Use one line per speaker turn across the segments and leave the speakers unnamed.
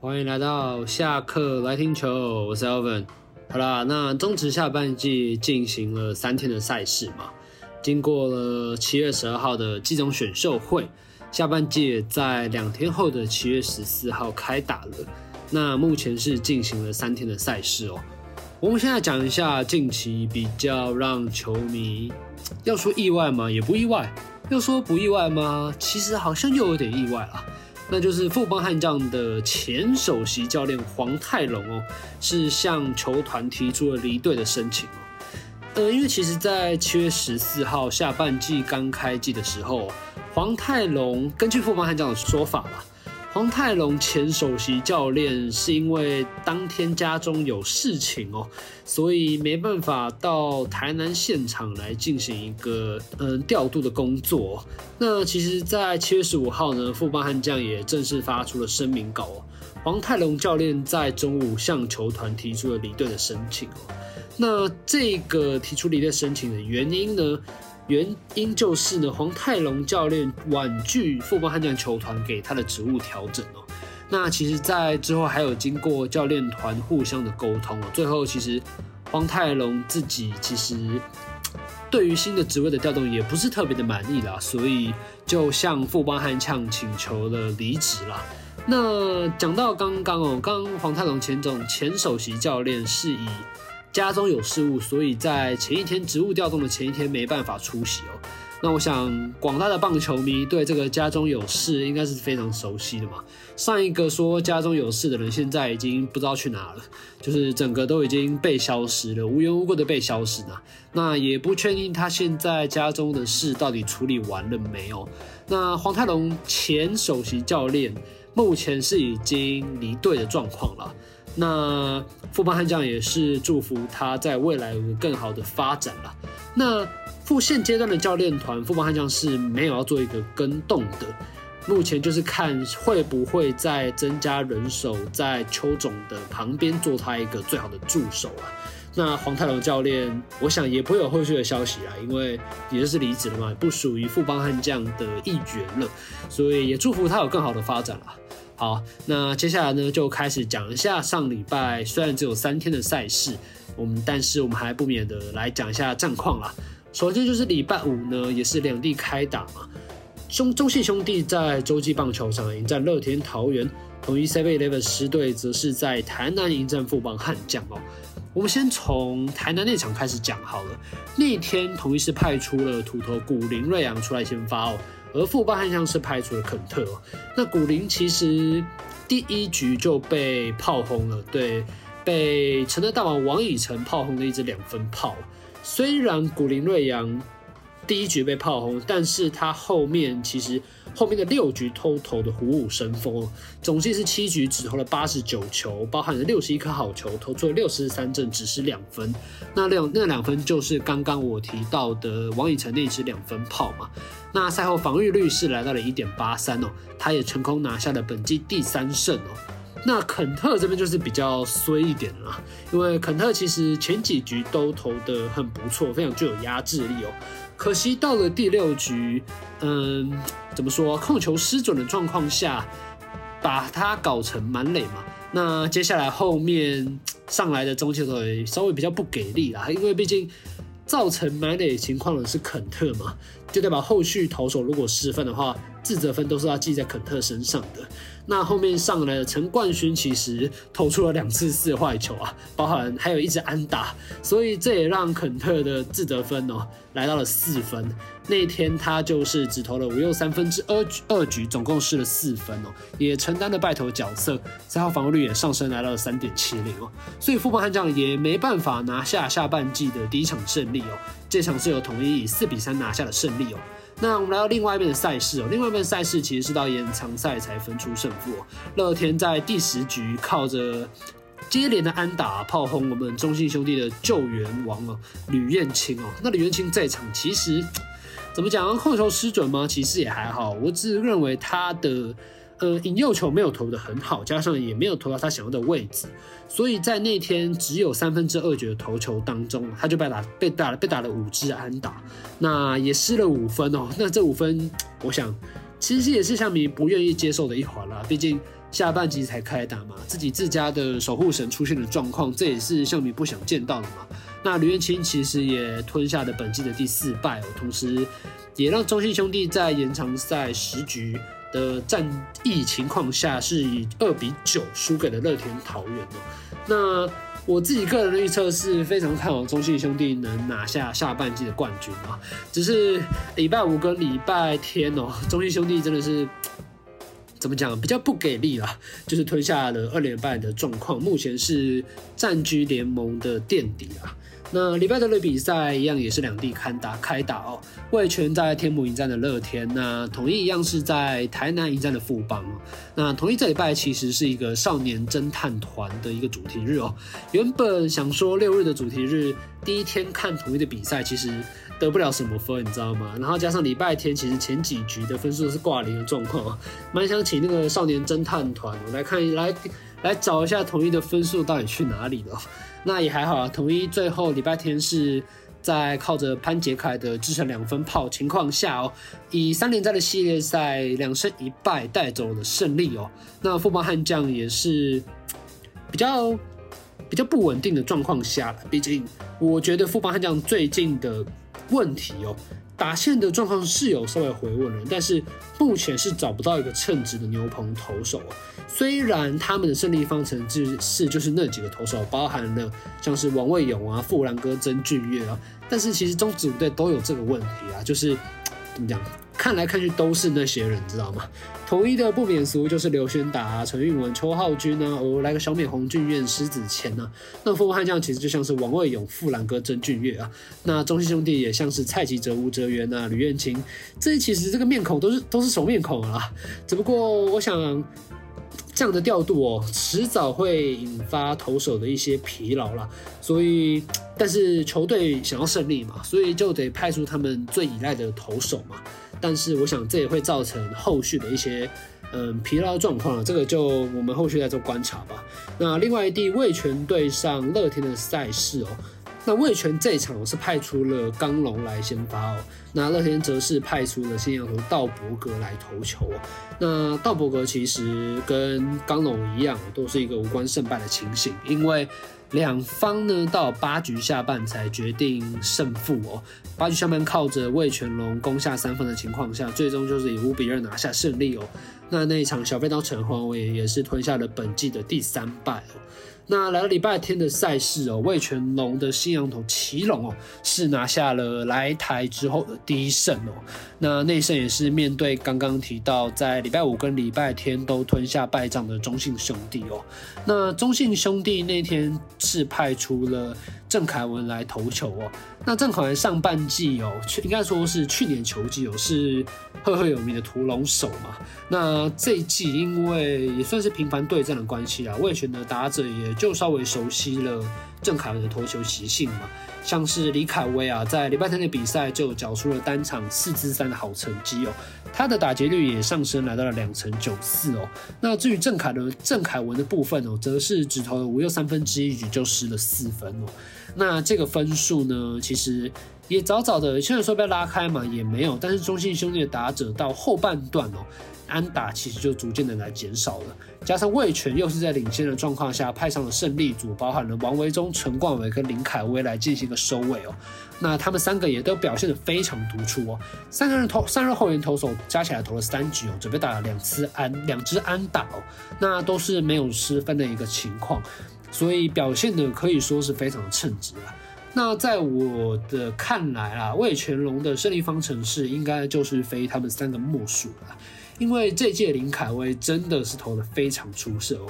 欢迎来到下课来听球，我是 Alvin。好啦，那中职下半季进行了三天的赛事嘛，经过了七月十二号的季中选秀会，下半季在两天后的七月十四号开打了。那目前是进行了三天的赛事哦。我们现在讲一下近期比较让球迷要说意外吗？也不意外。要说不意外吗？其实好像又有点意外了。那就是富邦悍将的前首席教练黄泰龙哦，是向球团提出了离队的申请哦。呃，因为其实，在七月十四号下半季刚开季的时候，黄泰龙根据富邦悍将的说法啦，黄泰龙前首席教练是因为当天家中有事情哦，所以没办法到台南现场来进行一个嗯调度的工作。那其实，在七月十五号呢，富邦悍将也正式发出了声明稿哦。黄泰龙教练在中午向球团提出了离队的申请。那这个提出离队申请的原因呢？原因就是呢，黄泰龙教练婉拒富邦悍将球团给他的职务调整哦。那其实，在之后还有经过教练团互相的沟通哦，最后其实黄泰龙自己其实。对于新的职位的调动也不是特别的满意啦，所以就向富邦悍将请求了离职啦。那讲到刚刚哦，刚刚黄泰龙前总前首席教练是以家中有事务，所以在前一天职务调动的前一天没办法出席哦。那我想，广大的棒球迷对这个家中有事应该是非常熟悉的嘛。上一个说家中有事的人，现在已经不知道去哪了，就是整个都已经被消失了，无缘无故的被消失了。那也不确定他现在家中的事到底处理完了没有。那黄泰龙前首席教练目前是已经离队的状况了。那富邦悍将也是祝福他在未来有更好的发展了。那。副现阶段的教练团，富邦悍将是没有要做一个跟动的，目前就是看会不会再增加人手，在邱总的旁边做他一个最好的助手啊。那黄泰龙教练，我想也不会有后续的消息啦，因为也就是离职了嘛，不属于富邦悍将的一员了，所以也祝福他有更好的发展啦。好，那接下来呢，就开始讲一下上礼拜虽然只有三天的赛事，我们但是我们还不免的来讲一下战况啦。首先就是礼拜五呢，也是两地开打嘛。中中信兄弟在洲际棒球场迎战乐天桃园，统一 seven eleven 狮队则是在台南迎战富邦悍将哦。我们先从台南那场开始讲好了。那天统一是派出了土头古林瑞阳出来先发哦，而富邦悍将是派出了肯特哦。那古林其实第一局就被炮轰了，对，被承德大王王以诚炮轰了一支两分炮。虽然古林瑞阳第一局被炮轰，但是他后面其实后面的六局都投的虎虎生风哦，总计是七局只投了八十九球，包含了六十一颗好球，投出了六十三振，只失两分。那两那两分就是刚刚我提到的王以诚那支两分炮嘛。那赛后防御率是来到了一点八三哦，他也成功拿下了本季第三胜哦。那肯特这边就是比较衰一点了，因为肯特其实前几局都投得很不错，非常具有压制力哦。可惜到了第六局，嗯，怎么说，控球失准的状况下，把他搞成满垒嘛。那接下来后面上来的中继队稍微比较不给力啦，因为毕竟造成满垒情况的是肯特嘛，就代表后续投手如果失分的话，自责分都是要记在肯特身上的。那后面上来的陈冠勋其实投出了两次四坏球啊，包含还有一只安打，所以这也让肯特的自得分哦来到了四分。那天他就是只投了五又三分之二，二局总共失了四分哦，也承担了败投角色，赛后防御率也上升来到了三点七零哦，所以富邦悍将也没办法拿下下半季的第一场胜利哦，这场是由统一以四比三拿下的胜利哦。那我们来到另外一边的赛事哦，另外一边赛事其实是到延长赛才分出胜负哦。乐天在第十局靠着接连的安打炮轰我们中信兄弟的救援王哦吕彦青哦。那吕彦青这场其实怎么讲？控球失准吗？其实也还好，我只认为他的。呃，引诱球没有投得很好，加上也没有投到他想要的位置，所以在那天只有三分之二局的投球当中，他就被打被打了被打了五支安打，那也失了五分哦。那这五分，我想其实也是球迷不愿意接受的一环啦。毕竟下半季才开打嘛，自己自家的守护神出现了状况，这也是象迷不想见到的嘛。那吕彦青其实也吞下了本季的第四败哦，同时也让中信兄弟在延长赛十局的战役情况下，是以二比九输给了乐天桃园哦。那我自己个人的预测是非常看好中信兄弟能拿下下半季的冠军啊，只是礼拜五跟礼拜天哦，中信兄弟真的是。怎么讲？比较不给力啦，就是吞下了二连败的状况，目前是占据联盟的垫底啊。那礼拜六的比赛一样也是两地看打开打哦，味全在天母迎战的乐天，那统一一样是在台南迎战的富邦哦。那统一这礼拜其实是一个少年侦探团的一个主题日哦，原本想说六日的主题日第一天看统一的比赛，其实。得不了什么分，你知道吗？然后加上礼拜天，其实前几局的分数是挂零的状况，蛮想请那个少年侦探团我来看，来来找一下统一的分数到底去哪里了。那也还好啊，统一最后礼拜天是在靠着潘杰凯的制成两分炮情况下哦，以三连战的系列赛两胜一败带走了胜利哦。那富邦悍将也是比较比较不稳定的状况下，毕竟我觉得富邦悍将最近的。问题哦，打线的状况是有稍微回稳了，但是目前是找不到一个称职的牛棚投手啊。虽然他们的胜利方程式就是那几个投手，包含了像是王卫勇啊、富兰哥、曾俊岳啊，但是其实中职队都有这个问题啊，就是怎么讲？看来看去都是那些人，知道吗？统一的不免俗就是刘轩达、啊、陈韵文、邱浩军啊，哦来个小美洪俊彦、狮子谦啊。那富邦悍将其实就像是王卫勇、富兰哥、曾俊岳啊。那中信兄弟也像是蔡吉哲、吴哲源啊、吕彦青，这其实这个面孔都是都是熟面孔啊。只不过我想这样的调度哦，迟早会引发投手的一些疲劳啦。所以，但是球队想要胜利嘛，所以就得派出他们最依赖的投手嘛。但是我想这也会造成后续的一些嗯疲劳状况了，这个就我们后续再做观察吧。那另外一地味全对上乐天的赛事哦，那味全这一场是派出了刚龙来先发哦，那乐天则是派出了新洋投道伯格来投球哦。那道伯格其实跟刚龙一样，都是一个无关胜败的情形，因为。两方呢，到八局下半才决定胜负哦。八局下半靠着魏全龙攻下三分的情况下，最终就是以五比二拿下胜利哦。那那一场小飞刀城隍也也是吞下了本季的第三败。那来到礼拜天的赛事哦，味全龙的新洋头奇隆哦，是拿下了来台之后的第一胜哦。那内胜也是面对刚刚提到在礼拜五跟礼拜天都吞下败仗的中信兄弟哦。那中信兄弟那天是派出了郑凯文来投球哦。那郑凯文上半季哦，应该说是去年球季哦，是赫赫有名的屠龙手嘛。那这一季因为也算是频繁对战的关系啊，魏权的打者也就稍微熟悉了郑凯文的投球习性嘛。像是李凯威啊，在礼拜天的比赛就缴出了单场四支三的好成绩哦，他的打劫率也上升来到了两成九四哦。那至于郑凯的郑凯文的部分哦，则是只投了五又三分之一局就失了四分哦。那这个分数呢，其实也早早的，虽然说被拉开嘛，也没有。但是中信兄弟的打者到后半段哦，安打其实就逐渐的来减少了。加上魏全又是在领先的状况下派上了胜利组，包含了王维中、陈冠伟跟林凯威来进行一个收尾哦。那他们三个也都表现得非常突出哦。三个人投，三人后援投手加起来投了三局哦，准备打了两次安，两支安打哦，那都是没有失分的一个情况。所以表现的可以说是非常的称职啊。那在我的看来啊，魏全龙的胜利方程式应该就是非他们三个莫属了。因为这届林凯威真的是投的非常出色哦。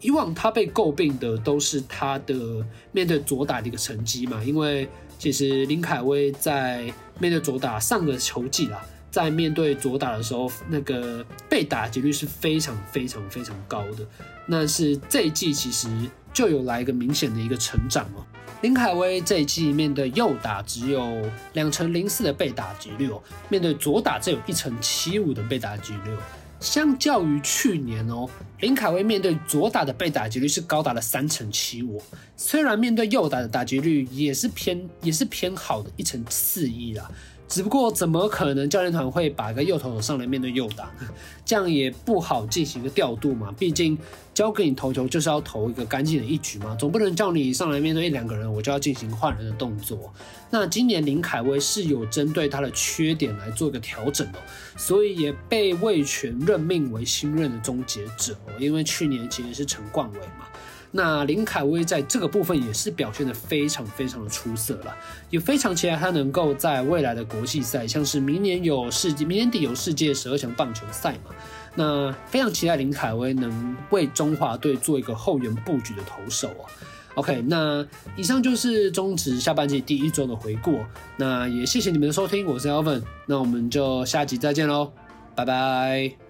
以往他被诟病的都是他的面对左打的一个成绩嘛。因为其实林凯威在面对左打上个球季啦，在面对左打的时候，那个被打击率是非常非常非常高的。那是这一季其实。就有来一个明显的一个成长哦。林凯威这一季面对右打只有两成零四的被打击率哦，面对左打只有一成七五的被打击率。相较于去年哦，林凯威面对左打的被打击率是高达了三成七五，虽然面对右打的打击率也是偏也是偏好的一成四一啦。只不过怎么可能教练团会把一个右投手上来面对右打呢？这样也不好进行一个调度嘛。毕竟交给你投球就是要投一个干净的一局嘛，总不能叫你上来面对一两个人，我就要进行换人的动作。那今年林凯威是有针对他的缺点来做一个调整哦，所以也被魏全任命为新任的终结者哦。因为去年其实是陈冠伟嘛。那林凯威在这个部分也是表现得非常非常的出色了，也非常期待他能够在未来的国际赛，像是明年有世界，明年底有世界十二强棒球赛嘛，那非常期待林凯威能为中华队做一个后援布局的投手哦。OK，那以上就是中职下半季第一周的回顾，那也谢谢你们的收听，我是 Alvin，那我们就下集再见喽，拜拜。